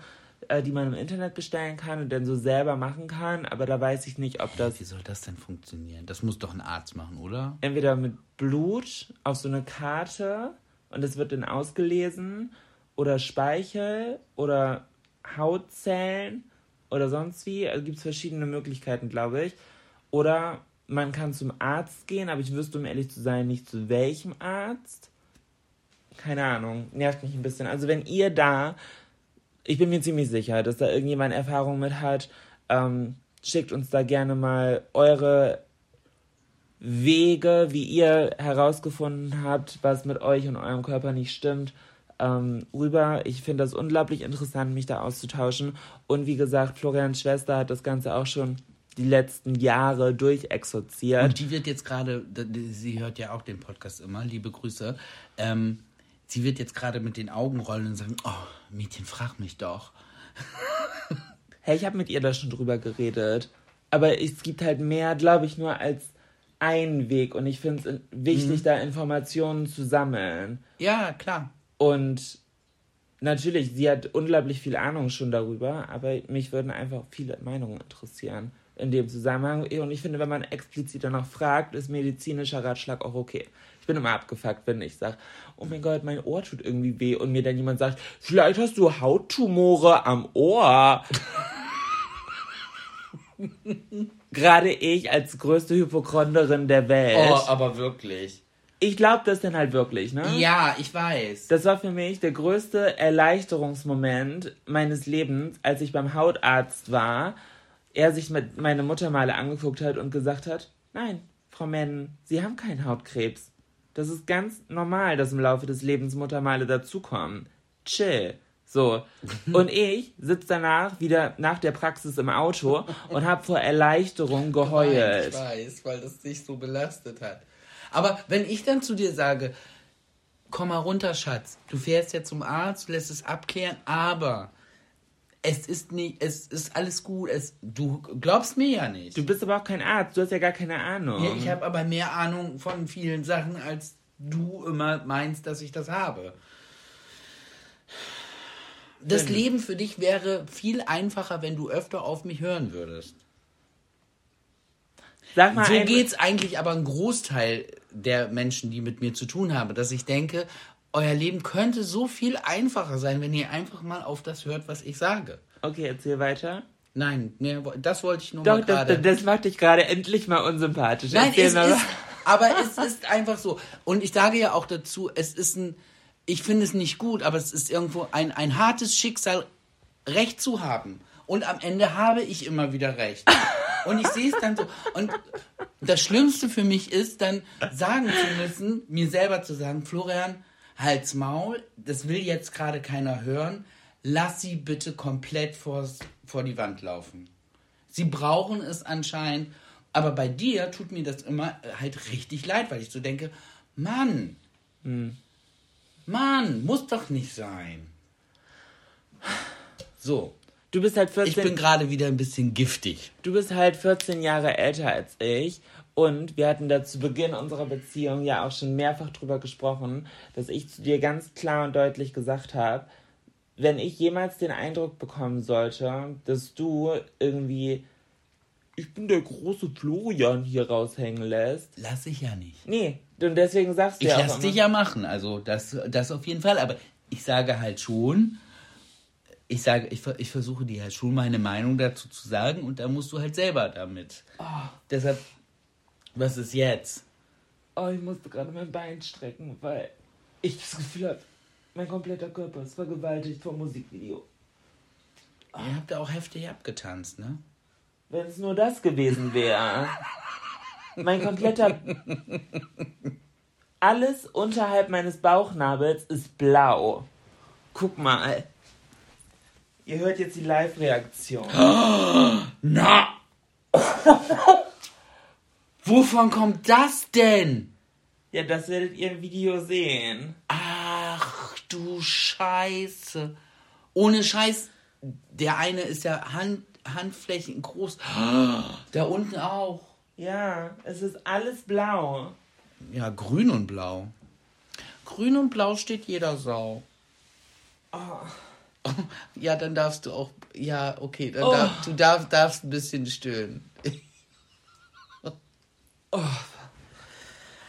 äh, die man im Internet bestellen kann und dann so selber machen kann. Aber da weiß ich nicht, ob das Wie soll das denn funktionieren? Das muss doch ein Arzt machen, oder? entweder mit Blut auf so eine Karte und es wird dann ausgelesen oder Speichel oder Hautzellen oder sonst wie. Also gibt es verschiedene Möglichkeiten, glaube ich. Oder man kann zum Arzt gehen, aber ich wüsste, um ehrlich zu sein, nicht zu welchem Arzt. Keine Ahnung, nervt mich ein bisschen. Also wenn ihr da, ich bin mir ziemlich sicher, dass da irgendjemand Erfahrung mit hat, ähm, schickt uns da gerne mal eure Wege, wie ihr herausgefunden habt, was mit euch und eurem Körper nicht stimmt, ähm, rüber. Ich finde das unglaublich interessant, mich da auszutauschen. Und wie gesagt, Florians Schwester hat das Ganze auch schon die letzten Jahre durchexorziert. Und die wird jetzt gerade, sie hört ja auch den Podcast immer, liebe Grüße. Ähm, sie wird jetzt gerade mit den Augen rollen und sagen, oh, Mädchen, frag mich doch. (laughs) Hey, ich habe mit ihr da schon drüber geredet. Aber es gibt halt mehr, glaube ich, nur als einen Weg. Und ich finde es wichtig, da Informationen zu sammeln. Ja, klar. Und natürlich, sie hat unglaublich viel Ahnung schon darüber, aber mich würden einfach viele Meinungen interessieren in dem Zusammenhang. Und ich finde, wenn man explizit danach fragt, ist medizinischer Ratschlag auch okay. Ich bin immer abgefuckt, wenn ich sage, oh mein Gott, mein Ohr tut irgendwie weh und mir dann jemand sagt, vielleicht hast du Hauttumore am Ohr. (laughs) Gerade ich als größte Hypochonderin der Welt. Oh, aber wirklich. Ich glaube das dann halt wirklich, ne? Ja, ich weiß. Das war für mich der größte Erleichterungsmoment meines Lebens, als ich beim Hautarzt war. Er sich mit meine Mutter mal angeguckt hat und gesagt hat, nein, Frau Mennen, Sie haben keinen Hautkrebs. Das ist ganz normal, dass im Laufe des Lebens Muttermale dazukommen. Chill. So. (laughs) Und ich sitze danach wieder nach der Praxis im Auto und habe vor Erleichterung Ich geheult. weiß, weil das dich so belastet hat. Aber wenn ich dann zu dir sage, komm mal runter, Schatz, du fährst jetzt zum Arzt, lässt es abklären, aber es ist nicht, es ist alles gut, es, du glaubst mir ja nicht. Du bist aber auch kein Arzt, du hast ja gar keine Ahnung. Ja, ich habe aber mehr Ahnung von vielen Sachen, als du immer meinst, dass ich das habe. Das Leben für dich wäre viel einfacher, wenn du öfter auf mich hören würdest. Sag mal So geht's eigentlich aber ein Großteil der Menschen, die mit mir zu tun haben, dass ich denke, euer Leben könnte so viel einfacher sein, wenn ihr einfach mal auf das hört, was ich sage. Okay, erzähl weiter. Nein, mehr, wo- das wollte ich nur Doch, mal das, gerade. das, das macht dich gerade endlich mal unsympathisch. Nein, es mal. ist, aber es (laughs) ist einfach so. Und ich sage ja auch dazu, es ist ein, ich finde es nicht gut, aber es ist irgendwo ein, ein hartes Schicksal, Recht zu haben. Und am Ende habe ich immer wieder Recht. Und ich sehe es dann so. Und das Schlimmste für mich ist, dann sagen zu müssen, mir selber zu sagen, Florian, halt's Maul, das will jetzt gerade keiner hören, lass sie bitte komplett vors, vor die Wand laufen. Sie brauchen es anscheinend, aber bei dir tut mir das immer halt richtig leid, weil ich so denke, Mann, Mann, muss doch nicht sein. So, Du bist halt 14, ich bin gerade wieder ein bisschen giftig. du bist halt 14 Jahre älter als ich. Und wir hatten da zu Beginn unserer Beziehung ja auch schon mehrfach drüber gesprochen, dass ich zu dir ganz klar und deutlich gesagt habe, wenn ich jemals den Eindruck bekommen sollte, dass du irgendwie, ich bin der große Florian hier raushängen lässt. Lass ich ja nicht. Nee, und deswegen sagst du Ich ja auch lass dich ja machen, also das, das auf jeden Fall. Aber ich sage halt schon, ich sage, ich, ich versuche dir halt schon meine Meinung dazu zu sagen und da musst du halt selber damit. Deshalb, was ist jetzt? Oh, ich musste gerade mein Bein strecken, weil ich das Gefühl habe, mein kompletter Körper ist vergewaltigt vom Musikvideo. Ihr habt ja auch heftig abgetanzt, ne? Wenn es nur das gewesen wäre. Mein kompletter. Alles unterhalb meines Bauchnabels ist blau. Guck mal. Ihr hört jetzt die Live-Reaktion. (gasps) Na! (laughs) Wovon kommt das denn? Ja, das werdet ihr im Video sehen. Ach du Scheiße. Ohne Scheiß, der eine ist ja Hand, Handflächen groß. (gasps) Da unten auch. Ja, es ist alles blau. Ja, grün und blau. Grün und blau steht jeder Sau. (laughs) Ja, dann darfst du auch. Ja, okay, dann Oh. darf, du darf, darfst ein bisschen stöhnen. (laughs)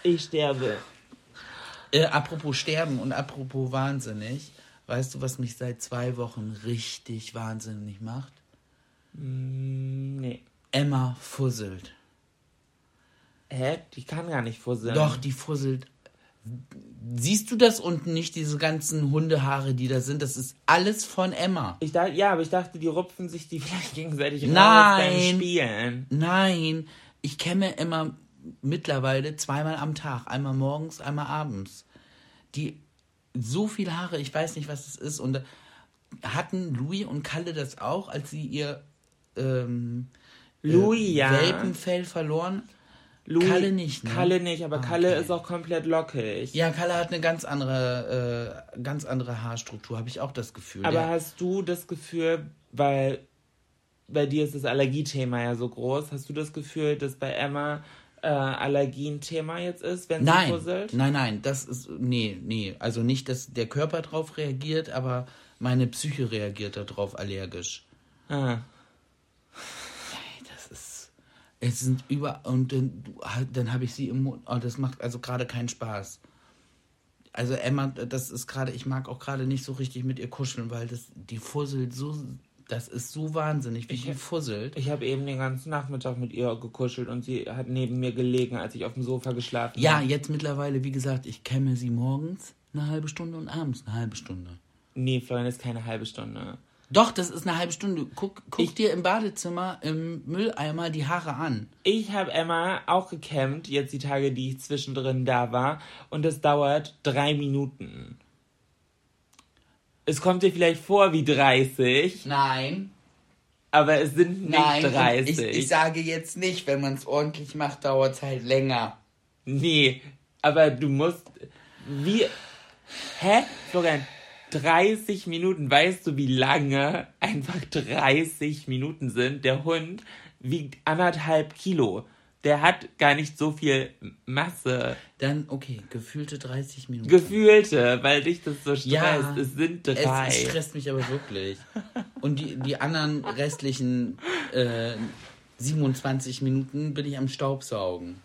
Ich sterbe. Äh, apropos Sterben und apropos wahnsinnig, weißt du, was mich seit zwei Wochen richtig wahnsinnig macht? Nee. Emma fusselt. Hä? Die kann gar nicht fusseln. Doch, die fusselt. Siehst du das unten nicht, diese ganzen Hundehaare, die da sind? Das ist alles von Emma. Ich dachte, ja, aber ich dachte, die rupfen sich die (laughs) vielleicht gegenseitig raus Nein. beim Spielen. Nein, ich kämme Emma mittlerweile zweimal am Tag. Einmal morgens, einmal abends. Die so viel Haare, ich weiß nicht, was es ist. Und hatten Louis und Kalle das auch, als sie ihr ähm, Louis, äh, ja. Welpenfell verloren? Louis, Kalle nicht, ne? Kalle nicht, aber Ah, Kalle okay. ist auch komplett lockig. Ja, Kalle hat eine ganz andere, äh, ganz andere Haarstruktur, habe ich auch das Gefühl. aber Der- hast du das Gefühl, weil bei dir ist das Allergiethema ja so groß, hast du das Gefühl, dass bei Emma äh, Allergie ein Thema jetzt ist, wenn sie Nein, fusselt? nein, nein, das ist, nee, nee, also nicht, dass der Körper drauf reagiert, aber meine Psyche reagiert darauf allergisch. Ah. Es sind über, und dann, du- dann habe ich sie im Mund, oh, das macht also gerade keinen Spaß. Also Emma, das ist gerade, ich mag auch gerade nicht so richtig mit ihr kuscheln, weil das, die fusselt so, das ist so wahnsinnig, wie die fusselt. Ich habe eben den ganzen Nachmittag mit ihr gekuschelt und sie hat neben mir gelegen, als ich auf dem Sofa geschlafen Ja, habe. jetzt mittlerweile, wie gesagt, ich kämme sie morgens eine halbe Stunde und abends eine halbe Stunde. Nee, Florian, ist keine halbe Stunde. Doch, das ist eine halbe Stunde. Guck, guck Ich- dir im Badezimmer im Mülleimer die Haare an. Ich habe Emma auch gekämmt, jetzt die Tage, die ich zwischendrin da war, und es dauert drei Minuten. Es kommt dir vielleicht vor wie 30, Nein, aber es sind nicht nein. und 30. Ich, ich sage jetzt nicht, wenn man es ordentlich macht, dauert es halt länger. nee, aber du musst. Wie. Hä? Florian, 30 Minuten. Weißt du, wie lange einfach 30 Minuten sind? Der Hund wiegt anderthalb Kilo. Der hat gar nicht so viel Masse. Dann, okay, gefühlte 30 Minuten. Gefühlte, weil dich das so stresst. Ja, es sind drei. Es stresst mich aber wirklich. Und die, die anderen restlichen äh, 27 Minuten bin ich am Staubsaugen.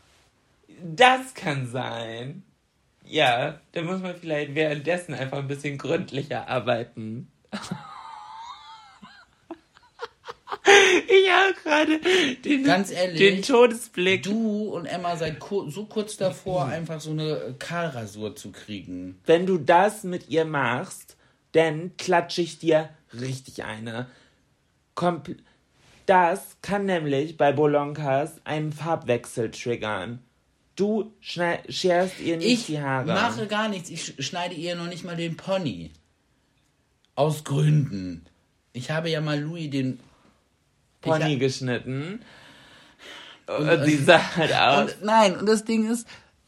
das kann sein. Ja, da muss man vielleicht währenddessen einfach ein bisschen gründlicher arbeiten. ich habe gerade den, Ganz ehrlich, den Todesblick. Du und Emma seid so kurz davor, einfach so eine Kahlrasur zu kriegen. Wenn du das mit ihr machst, dann klatsche ich dir richtig eine. Kompl das kann nämlich bei Bolonkas einen Farbwechsel triggern. Du scherst ihr nicht Ich die Haare. mache gar nichts. Ich sch- schneide ihr noch nicht mal den Pony. Aus Gründen. Ich habe ja mal Louis den. Pony Ich- geschnitten. Und sie sah halt aus. Und, nein, und das Ding ist,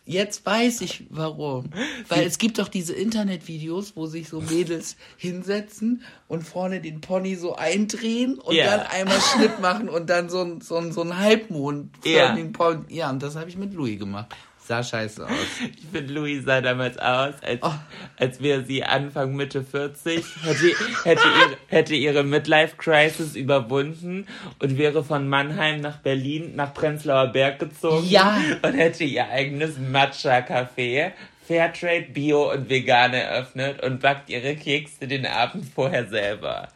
jetzt weiß ich warum. Weil es gibt doch diese Internetvideos, wo sich so Mädels (laughs) hinsetzen und vorne den Pony so eindrehen und Ja. dann einmal Schnitt machen und dann so ein, so ein, so ein Halbmond für Ja. den Pony. Ja, und das habe ich mit Louis gemacht. Sah scheiße aus. Ich finde, Louis sah damals aus, als, Oh. als wäre sie Anfang, Mitte 40, hätte, hätte, ihre, hätte ihre Midlife-Crisis überwunden und wäre von Mannheim nach Berlin, nach Prenzlauer Berg gezogen Ja. und hätte ihr eigenes Matcha-Café, Fairtrade, Bio und Vegan eröffnet und backt ihre Kekse den Abend vorher selber.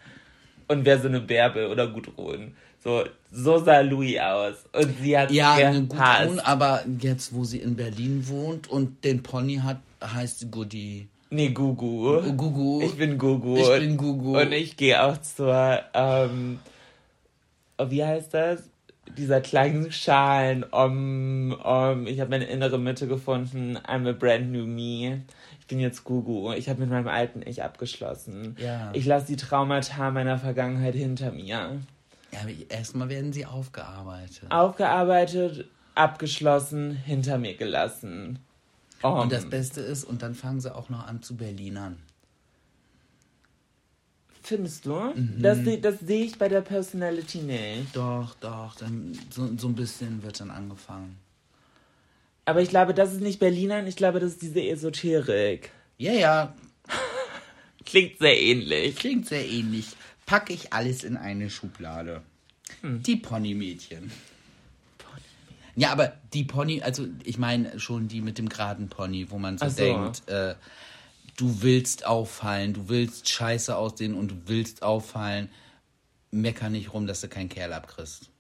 Und wäre so eine Bärbel oder Gudrun. So, so sah Louis aus. Und sie hat Ja, eine Tun, aber jetzt, wo sie in Berlin wohnt und den Pony hat, heißt sie Goody. Nee, Gugu. Gugu. Ich bin Gugu. Ich Und- bin Gugu. Und ich gehe auch zur, ähm, oh, wie heißt das? Dieser kleinen Schalen, um, um, ich habe meine innere Mitte gefunden. I'm a brand new me. Ich bin jetzt Gugu. Ich habe mit meinem alten Ich abgeschlossen. Ja. Ich lasse die Traumata meiner Vergangenheit hinter mir. Ja, erstmal werden sie aufgearbeitet. Aufgearbeitet, abgeschlossen, hinter mir gelassen. Um, Und das Beste ist, und dann fangen sie auch noch an zu Berlinern. findest du? Mhm. Das, das sehe ich bei der Personality nicht. Doch, doch, dann so, so ein bisschen wird dann angefangen. Aber ich glaube, das ist nicht Berlinern, ich glaube, das ist diese Esoterik. Ja, ja. (laughs) Klingt sehr ähnlich. Klingt sehr ähnlich. Packe ich alles in eine Schublade. Die Ponymädchen. Ja, aber die Pony, also ich meine schon die mit dem geraden Pony, wo man so, so. denkt, äh, du willst auffallen, du willst scheiße aussehen und du willst auffallen. Mecker nicht rum, dass du keinen Kerl abkriegst.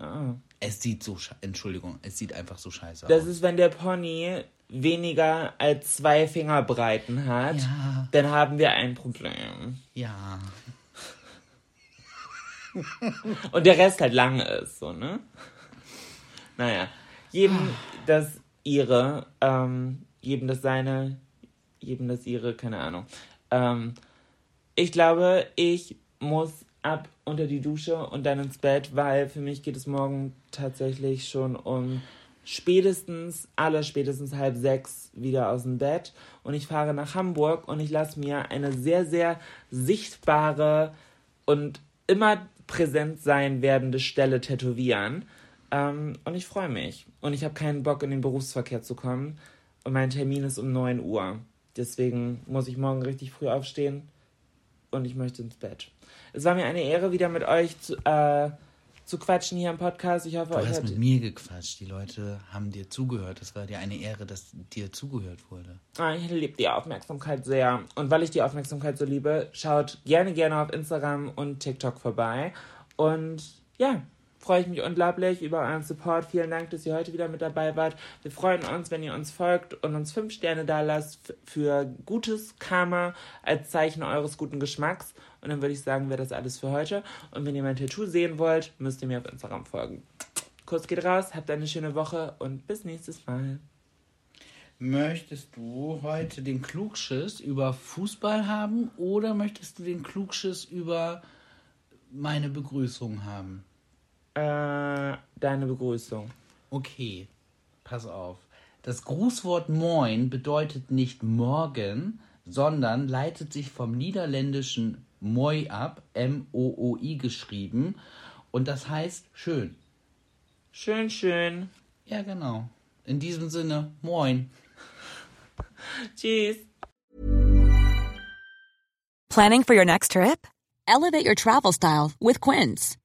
Ah. Es sieht so, Entschuldigung, es sieht einfach so scheiße Das aus. ist, wenn der Pony weniger als zwei Fingerbreiten hat, Ja. dann haben wir ein Problem. Ja. (laughs) Und der Rest halt lang ist, so, ne? Naja, jedem das ihre, ähm, jedem das seine, jedem das ihre, keine Ahnung. Ähm, ich glaube, ich muss ab unter die Dusche und dann ins Bett, weil für mich geht es morgen tatsächlich schon um spätestens, aller spätestens halb sechs wieder aus dem Bett und ich fahre nach Hamburg und ich lasse mir eine sehr, sehr sichtbare und immer präsent sein werdende Stelle tätowieren. Ähm, und ich freue mich. Und ich habe keinen Bock, in den Berufsverkehr zu kommen. Und mein Termin ist um 9 Uhr. Deswegen muss ich morgen richtig früh aufstehen und ich möchte ins Bett. Es war mir eine Ehre, wieder mit euch zu, äh, zu quatschen hier im Podcast. Ich hoffe, Du euch hast hat. mit mir gequatscht. Die Leute haben dir zugehört. Es war dir eine Ehre, dass dir zugehört wurde. Ah, Ich liebe die Aufmerksamkeit sehr. Und weil ich die Aufmerksamkeit so liebe, schaut gerne, gerne auf Instagram und TikTok vorbei. Und ja, freue ich mich unglaublich über euren Support. Vielen Dank, dass ihr heute wieder mit dabei wart. Wir freuen uns, wenn ihr uns folgt und uns fünf Sterne da lasst für gutes Karma als Zeichen eures guten Geschmacks. Und dann würde ich sagen, wäre das alles für heute. Und wenn ihr mein Tattoo sehen wollt, müsst ihr mir auf Instagram folgen. Kurs geht raus, habt eine schöne Woche und bis nächstes Mal. Möchtest du heute den Klugschiss über Fußball haben oder möchtest du den Klugschiss über meine Begrüßung haben? Äh, deine Begrüßung. Okay, pass auf. Das Grußwort Moin bedeutet nicht morgen, sondern leitet sich vom niederländischen Moi ab, M-O-O-I geschrieben, und das heißt schön. Schön, schön. Ja, genau. In diesem Sinne, Moin. (laughs) Tschüss. Planning for your next trip? Elevate your travel style with Quince.